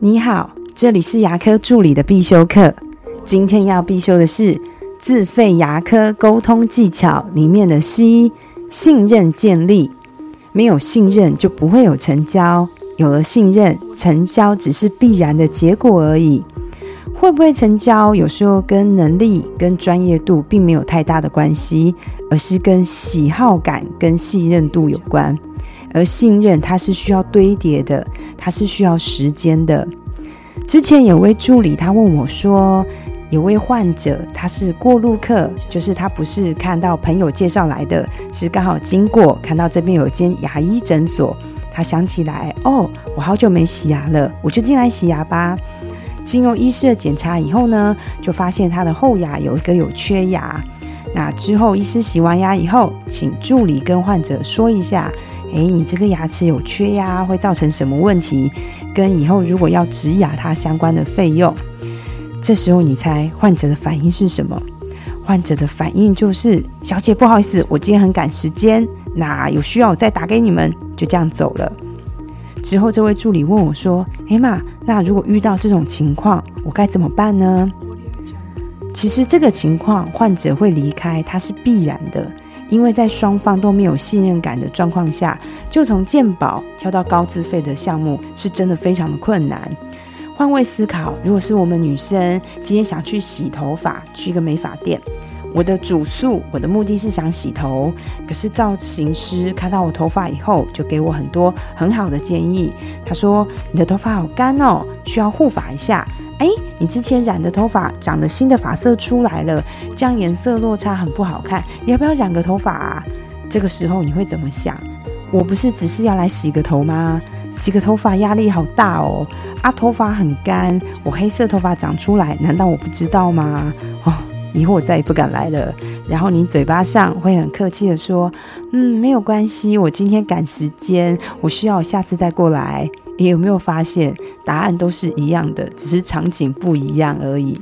你好，这里是牙科助理的必修课。今天要必修的是自费牙科沟通技巧里面的 C，信任建立。没有信任就不会有成交，有了信任，成交只是必然的结果而已。会不会成交，有时候跟能力、跟专业度并没有太大的关系，而是跟喜好感跟信任度有关。而信任它是需要堆叠的，它是需要时间的。之前有位助理他问我说，有位患者他是过路客，就是他不是看到朋友介绍来的，是刚好经过看到这边有间牙医诊所，他想起来哦，我好久没洗牙了，我就进来洗牙吧。经由医师的检查以后呢，就发现他的后牙有一个有缺牙。那之后医师洗完牙以后，请助理跟患者说一下。诶，你这个牙齿有缺呀，会造成什么问题？跟以后如果要植牙它相关的费用，这时候你猜患者的反应是什么？患者的反应就是：小姐，不好意思，我今天很赶时间，那有需要我再打给你们，就这样走了。之后这位助理问我说：“诶妈，那如果遇到这种情况，我该怎么办呢？”其实这个情况，患者会离开，它是必然的。因为在双方都没有信任感的状况下，就从健保跳到高自费的项目，是真的非常的困难。换位思考，如果是我们女生今天想去洗头发，去一个美发店。我的主诉，我的目的是想洗头，可是造型师看到我头发以后，就给我很多很好的建议。他说：“你的头发好干哦，需要护发一下。哎，你之前染的头发长了新的发色出来了，这样颜色落差很不好看。你要不要染个头发啊？”这个时候你会怎么想？我不是只是要来洗个头吗？洗个头发压力好大哦！啊，头发很干，我黑色头发长出来，难道我不知道吗？哦。以后我再也不敢来了。然后你嘴巴上会很客气的说：“嗯，没有关系，我今天赶时间，我需要下次再过来。”你有没有发现答案都是一样的，只是场景不一样而已？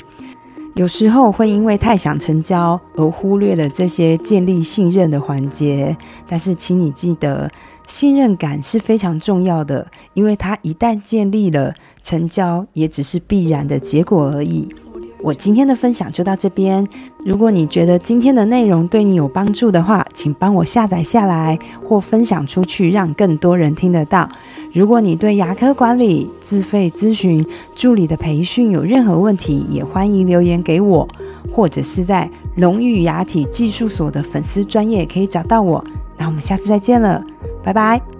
有时候会因为太想成交而忽略了这些建立信任的环节。但是，请你记得，信任感是非常重要的，因为它一旦建立了，成交也只是必然的结果而已。我今天的分享就到这边。如果你觉得今天的内容对你有帮助的话，请帮我下载下来或分享出去，让更多人听得到。如果你对牙科管理、自费咨询、助理的培训有任何问题，也欢迎留言给我，或者是在龙玉牙体技术所的粉丝专业可以找到我。那我们下次再见了，拜拜。